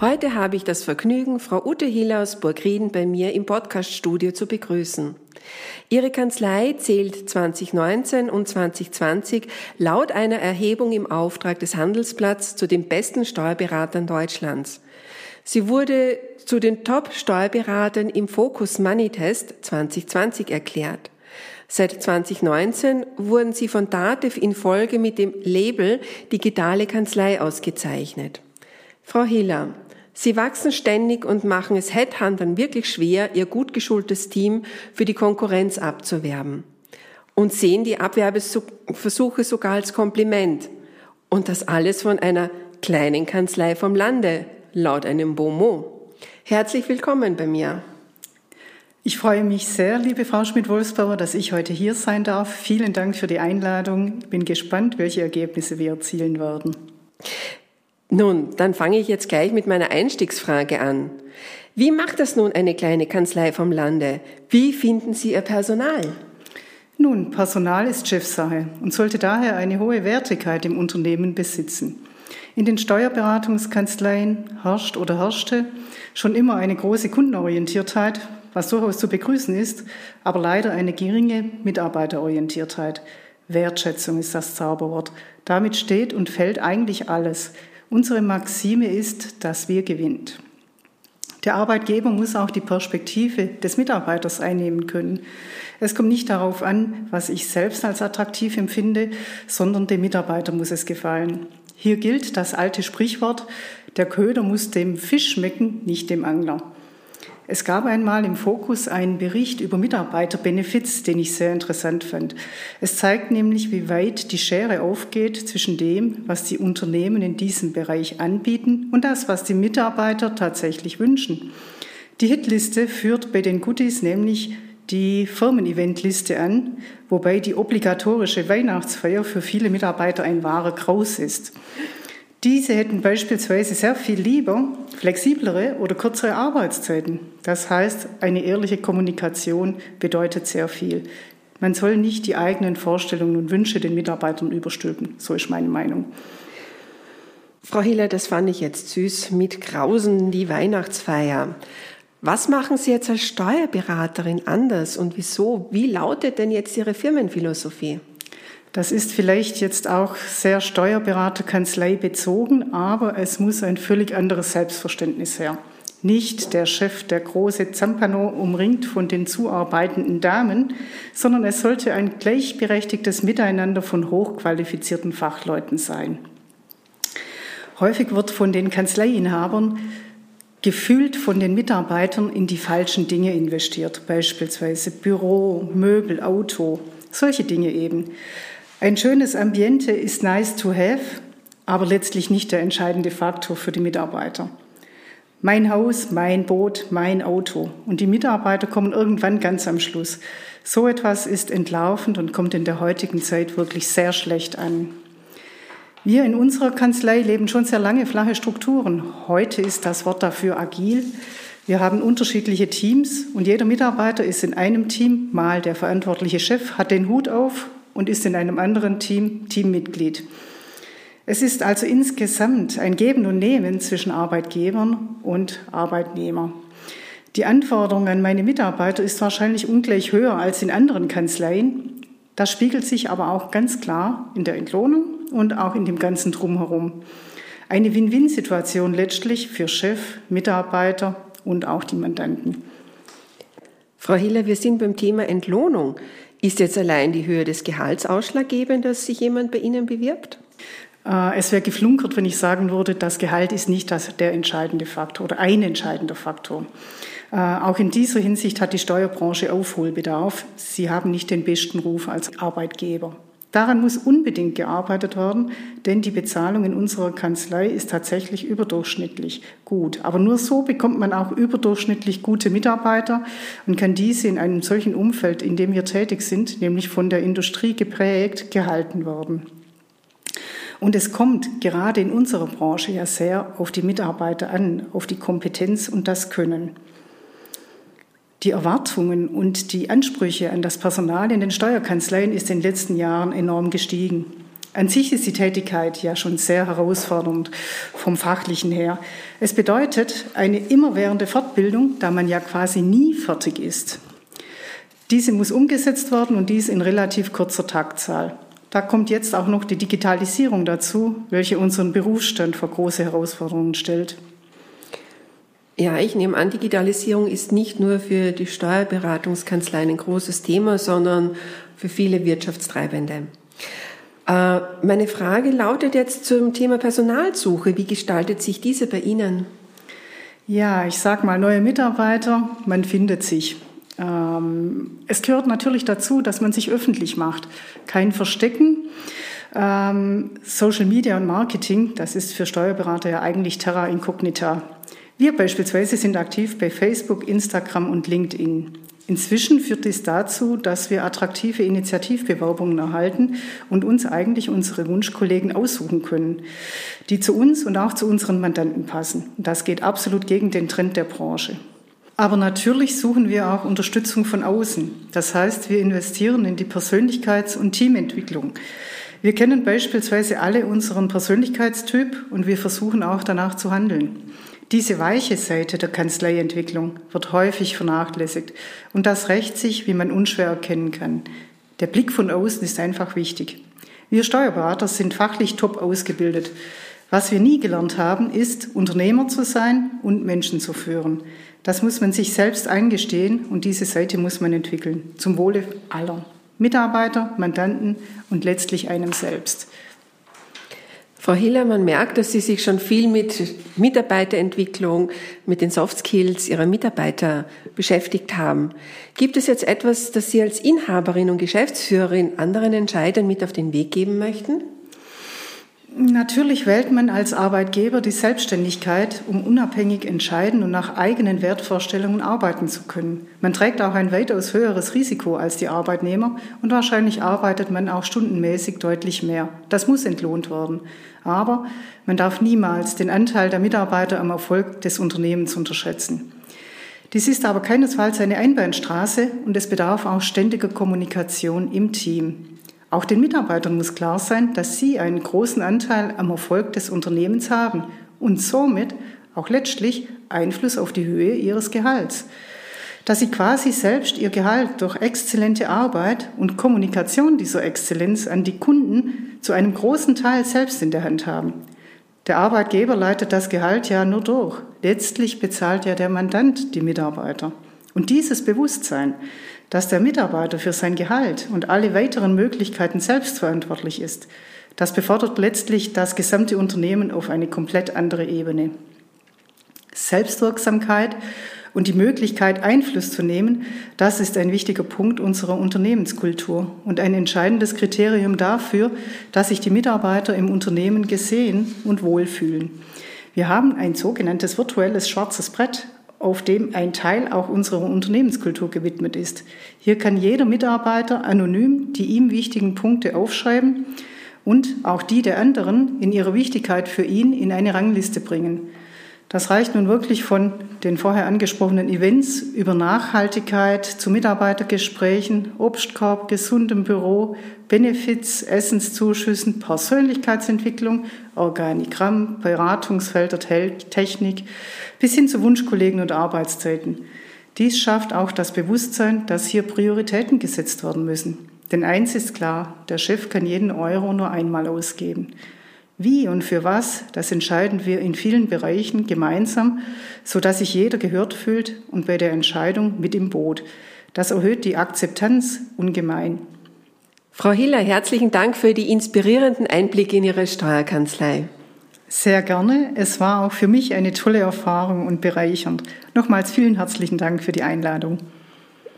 Heute habe ich das Vergnügen, Frau Ute Hiller aus Burgrieden bei mir im Podcaststudio zu begrüßen. Ihre Kanzlei zählt 2019 und 2020 laut einer Erhebung im Auftrag des Handelsblatts zu den besten Steuerberatern Deutschlands. Sie wurde zu den Top-Steuerberatern im Focus Money Test 2020 erklärt. Seit 2019 wurden sie von DATEV in Folge mit dem Label Digitale Kanzlei ausgezeichnet. Frau Hiller, Sie wachsen ständig und machen es Headhuntern wirklich schwer, ihr gut geschultes Team für die Konkurrenz abzuwerben. Und sehen die Abwerbeversuche sogar als Kompliment. Und das alles von einer kleinen Kanzlei vom Lande, laut einem Bomo. Herzlich willkommen bei mir. Ich freue mich sehr, liebe Frau Schmidt-Wolfsbauer, dass ich heute hier sein darf. Vielen Dank für die Einladung. Ich bin gespannt, welche Ergebnisse wir erzielen werden. Nun, dann fange ich jetzt gleich mit meiner Einstiegsfrage an. Wie macht das nun eine kleine Kanzlei vom Lande? Wie finden Sie Ihr Personal? Nun, Personal ist Chefsache und sollte daher eine hohe Wertigkeit im Unternehmen besitzen. In den Steuerberatungskanzleien herrscht oder herrschte schon immer eine große Kundenorientiertheit, was durchaus zu begrüßen ist, aber leider eine geringe Mitarbeiterorientiertheit. Wertschätzung ist das Zauberwort. Damit steht und fällt eigentlich alles. Unsere Maxime ist, dass wir gewinnt. Der Arbeitgeber muss auch die Perspektive des Mitarbeiters einnehmen können. Es kommt nicht darauf an, was ich selbst als attraktiv empfinde, sondern dem Mitarbeiter muss es gefallen. Hier gilt das alte Sprichwort, der Köder muss dem Fisch schmecken, nicht dem Angler. Es gab einmal im Fokus einen Bericht über Mitarbeiterbenefits, den ich sehr interessant fand. Es zeigt nämlich, wie weit die Schere aufgeht zwischen dem, was die Unternehmen in diesem Bereich anbieten und das, was die Mitarbeiter tatsächlich wünschen. Die Hitliste führt bei den Goodies nämlich die Firmen-Event-Liste an, wobei die obligatorische Weihnachtsfeier für viele Mitarbeiter ein wahrer Graus ist. Diese hätten beispielsweise sehr viel lieber flexiblere oder kürzere Arbeitszeiten. Das heißt, eine ehrliche Kommunikation bedeutet sehr viel. Man soll nicht die eigenen Vorstellungen und Wünsche den Mitarbeitern überstülpen. So ist meine Meinung. Frau Hiller, das fand ich jetzt süß mit Grausen die Weihnachtsfeier. Was machen Sie jetzt als Steuerberaterin anders und wieso? Wie lautet denn jetzt Ihre Firmenphilosophie? Das ist vielleicht jetzt auch sehr Steuerberaterkanzlei bezogen, aber es muss ein völlig anderes Selbstverständnis her. Nicht der Chef, der große Zampano umringt von den zuarbeitenden Damen, sondern es sollte ein gleichberechtigtes Miteinander von hochqualifizierten Fachleuten sein. Häufig wird von den Kanzleiinhabern gefühlt von den Mitarbeitern in die falschen Dinge investiert, beispielsweise Büro, Möbel, Auto, solche Dinge eben. Ein schönes Ambiente ist nice to have, aber letztlich nicht der entscheidende Faktor für die Mitarbeiter. Mein Haus, mein Boot, mein Auto. Und die Mitarbeiter kommen irgendwann ganz am Schluss. So etwas ist entlaufend und kommt in der heutigen Zeit wirklich sehr schlecht an. Wir in unserer Kanzlei leben schon sehr lange flache Strukturen. Heute ist das Wort dafür agil. Wir haben unterschiedliche Teams und jeder Mitarbeiter ist in einem Team mal der verantwortliche Chef, hat den Hut auf und ist in einem anderen Team Teammitglied. Es ist also insgesamt ein Geben und Nehmen zwischen Arbeitgebern und Arbeitnehmer. Die Anforderung an meine Mitarbeiter ist wahrscheinlich ungleich höher als in anderen Kanzleien. Das spiegelt sich aber auch ganz klar in der Entlohnung und auch in dem ganzen Drumherum. Eine Win-Win-Situation letztlich für Chef, Mitarbeiter und auch die Mandanten. Frau Hiller, wir sind beim Thema Entlohnung. Ist jetzt allein die Höhe des Gehalts ausschlaggebend, dass sich jemand bei Ihnen bewirbt? Äh, es wäre geflunkert, wenn ich sagen würde, das Gehalt ist nicht das, der entscheidende Faktor oder ein entscheidender Faktor. Äh, auch in dieser Hinsicht hat die Steuerbranche Aufholbedarf. Sie haben nicht den besten Ruf als Arbeitgeber. Daran muss unbedingt gearbeitet werden, denn die Bezahlung in unserer Kanzlei ist tatsächlich überdurchschnittlich gut. Aber nur so bekommt man auch überdurchschnittlich gute Mitarbeiter und kann diese in einem solchen Umfeld, in dem wir tätig sind, nämlich von der Industrie geprägt, gehalten werden. Und es kommt gerade in unserer Branche ja sehr auf die Mitarbeiter an, auf die Kompetenz und das Können. Die Erwartungen und die Ansprüche an das Personal in den Steuerkanzleien ist in den letzten Jahren enorm gestiegen. An sich ist die Tätigkeit ja schon sehr herausfordernd vom fachlichen her. Es bedeutet eine immerwährende Fortbildung, da man ja quasi nie fertig ist. Diese muss umgesetzt werden und dies in relativ kurzer Taktzahl. Da kommt jetzt auch noch die Digitalisierung dazu, welche unseren Berufsstand vor große Herausforderungen stellt. Ja, ich nehme an, Digitalisierung ist nicht nur für die Steuerberatungskanzleien ein großes Thema, sondern für viele Wirtschaftstreibende. Äh, meine Frage lautet jetzt zum Thema Personalsuche. Wie gestaltet sich diese bei Ihnen? Ja, ich sage mal, neue Mitarbeiter, man findet sich. Ähm, es gehört natürlich dazu, dass man sich öffentlich macht. Kein Verstecken. Ähm, Social Media und Marketing, das ist für Steuerberater ja eigentlich terra incognita. Wir beispielsweise sind aktiv bei Facebook, Instagram und LinkedIn. Inzwischen führt dies dazu, dass wir attraktive Initiativbewerbungen erhalten und uns eigentlich unsere Wunschkollegen aussuchen können, die zu uns und auch zu unseren Mandanten passen. Das geht absolut gegen den Trend der Branche. Aber natürlich suchen wir auch Unterstützung von außen. Das heißt, wir investieren in die Persönlichkeits- und Teamentwicklung. Wir kennen beispielsweise alle unseren Persönlichkeitstyp und wir versuchen auch danach zu handeln. Diese weiche Seite der Kanzleientwicklung wird häufig vernachlässigt und das rächt sich, wie man unschwer erkennen kann. Der Blick von außen ist einfach wichtig. Wir Steuerberater sind fachlich top ausgebildet. Was wir nie gelernt haben, ist, Unternehmer zu sein und Menschen zu führen. Das muss man sich selbst eingestehen und diese Seite muss man entwickeln, zum Wohle aller. Mitarbeiter, Mandanten und letztlich einem selbst. Frau Hiller, man merkt, dass Sie sich schon viel mit Mitarbeiterentwicklung, mit den Soft Skills Ihrer Mitarbeiter beschäftigt haben. Gibt es jetzt etwas, das Sie als Inhaberin und Geschäftsführerin anderen Entscheidern mit auf den Weg geben möchten? Natürlich wählt man als Arbeitgeber die Selbstständigkeit, um unabhängig entscheiden und nach eigenen Wertvorstellungen arbeiten zu können. Man trägt auch ein weitaus höheres Risiko als die Arbeitnehmer und wahrscheinlich arbeitet man auch stundenmäßig deutlich mehr. Das muss entlohnt werden. Aber man darf niemals den Anteil der Mitarbeiter am Erfolg des Unternehmens unterschätzen. Dies ist aber keinesfalls eine Einbahnstraße und es bedarf auch ständiger Kommunikation im Team. Auch den Mitarbeitern muss klar sein, dass sie einen großen Anteil am Erfolg des Unternehmens haben und somit auch letztlich Einfluss auf die Höhe ihres Gehalts. Dass sie quasi selbst ihr Gehalt durch exzellente Arbeit und Kommunikation dieser Exzellenz an die Kunden zu einem großen Teil selbst in der Hand haben. Der Arbeitgeber leitet das Gehalt ja nur durch. Letztlich bezahlt ja der Mandant die Mitarbeiter. Und dieses Bewusstsein, dass der Mitarbeiter für sein Gehalt und alle weiteren Möglichkeiten selbst verantwortlich ist, das befördert letztlich das gesamte Unternehmen auf eine komplett andere Ebene. Selbstwirksamkeit und die Möglichkeit, Einfluss zu nehmen, das ist ein wichtiger Punkt unserer Unternehmenskultur und ein entscheidendes Kriterium dafür, dass sich die Mitarbeiter im Unternehmen gesehen und wohlfühlen. Wir haben ein sogenanntes virtuelles schwarzes Brett, auf dem ein Teil auch unserer Unternehmenskultur gewidmet ist. Hier kann jeder Mitarbeiter anonym die ihm wichtigen Punkte aufschreiben und auch die der anderen in ihrer Wichtigkeit für ihn in eine Rangliste bringen. Das reicht nun wirklich von den vorher angesprochenen Events über Nachhaltigkeit zu Mitarbeitergesprächen, Obstkorb, gesundem Büro, Benefits, Essenszuschüssen, Persönlichkeitsentwicklung, Organigramm, Beratungsfelder, Technik bis hin zu Wunschkollegen und Arbeitszeiten. Dies schafft auch das Bewusstsein, dass hier Prioritäten gesetzt werden müssen. Denn eins ist klar, der Chef kann jeden Euro nur einmal ausgeben. Wie und für was, das entscheiden wir in vielen Bereichen gemeinsam, so dass sich jeder gehört fühlt und bei der Entscheidung mit im Boot. Das erhöht die Akzeptanz ungemein. Frau Hiller, herzlichen Dank für die inspirierenden Einblicke in Ihre Steuerkanzlei. Sehr gerne. Es war auch für mich eine tolle Erfahrung und bereichernd. Nochmals vielen herzlichen Dank für die Einladung.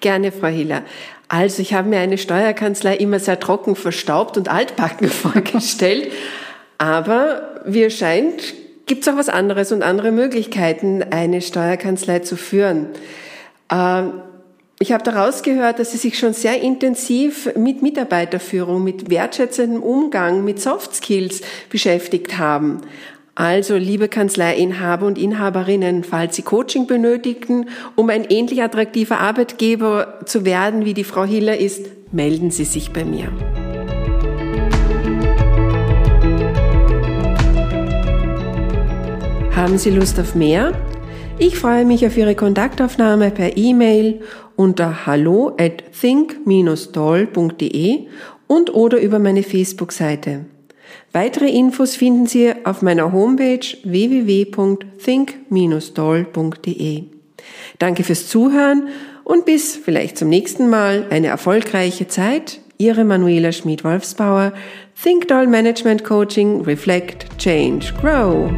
Gerne, Frau Hiller. Also ich habe mir eine Steuerkanzlei immer sehr trocken, verstaubt und altbacken vorgestellt. Aber wie es scheint, gibt es auch was anderes und andere Möglichkeiten, eine Steuerkanzlei zu führen. Ähm, ich habe daraus gehört, dass Sie sich schon sehr intensiv mit Mitarbeiterführung, mit wertschätzendem Umgang, mit Soft Skills beschäftigt haben. Also, liebe Kanzleiinhaber und Inhaberinnen, falls Sie Coaching benötigen, um ein ähnlich attraktiver Arbeitgeber zu werden, wie die Frau Hiller ist, melden Sie sich bei mir. Haben Sie Lust auf mehr? Ich freue mich auf Ihre Kontaktaufnahme per E-Mail unter hallo at think-doll.de und oder über meine Facebook-Seite. Weitere Infos finden Sie auf meiner Homepage www.think-doll.de. Danke fürs Zuhören und bis vielleicht zum nächsten Mal eine erfolgreiche Zeit. Ihre Manuela Schmid-Wolfsbauer, Think Doll Management Coaching, Reflect, Change, Grow.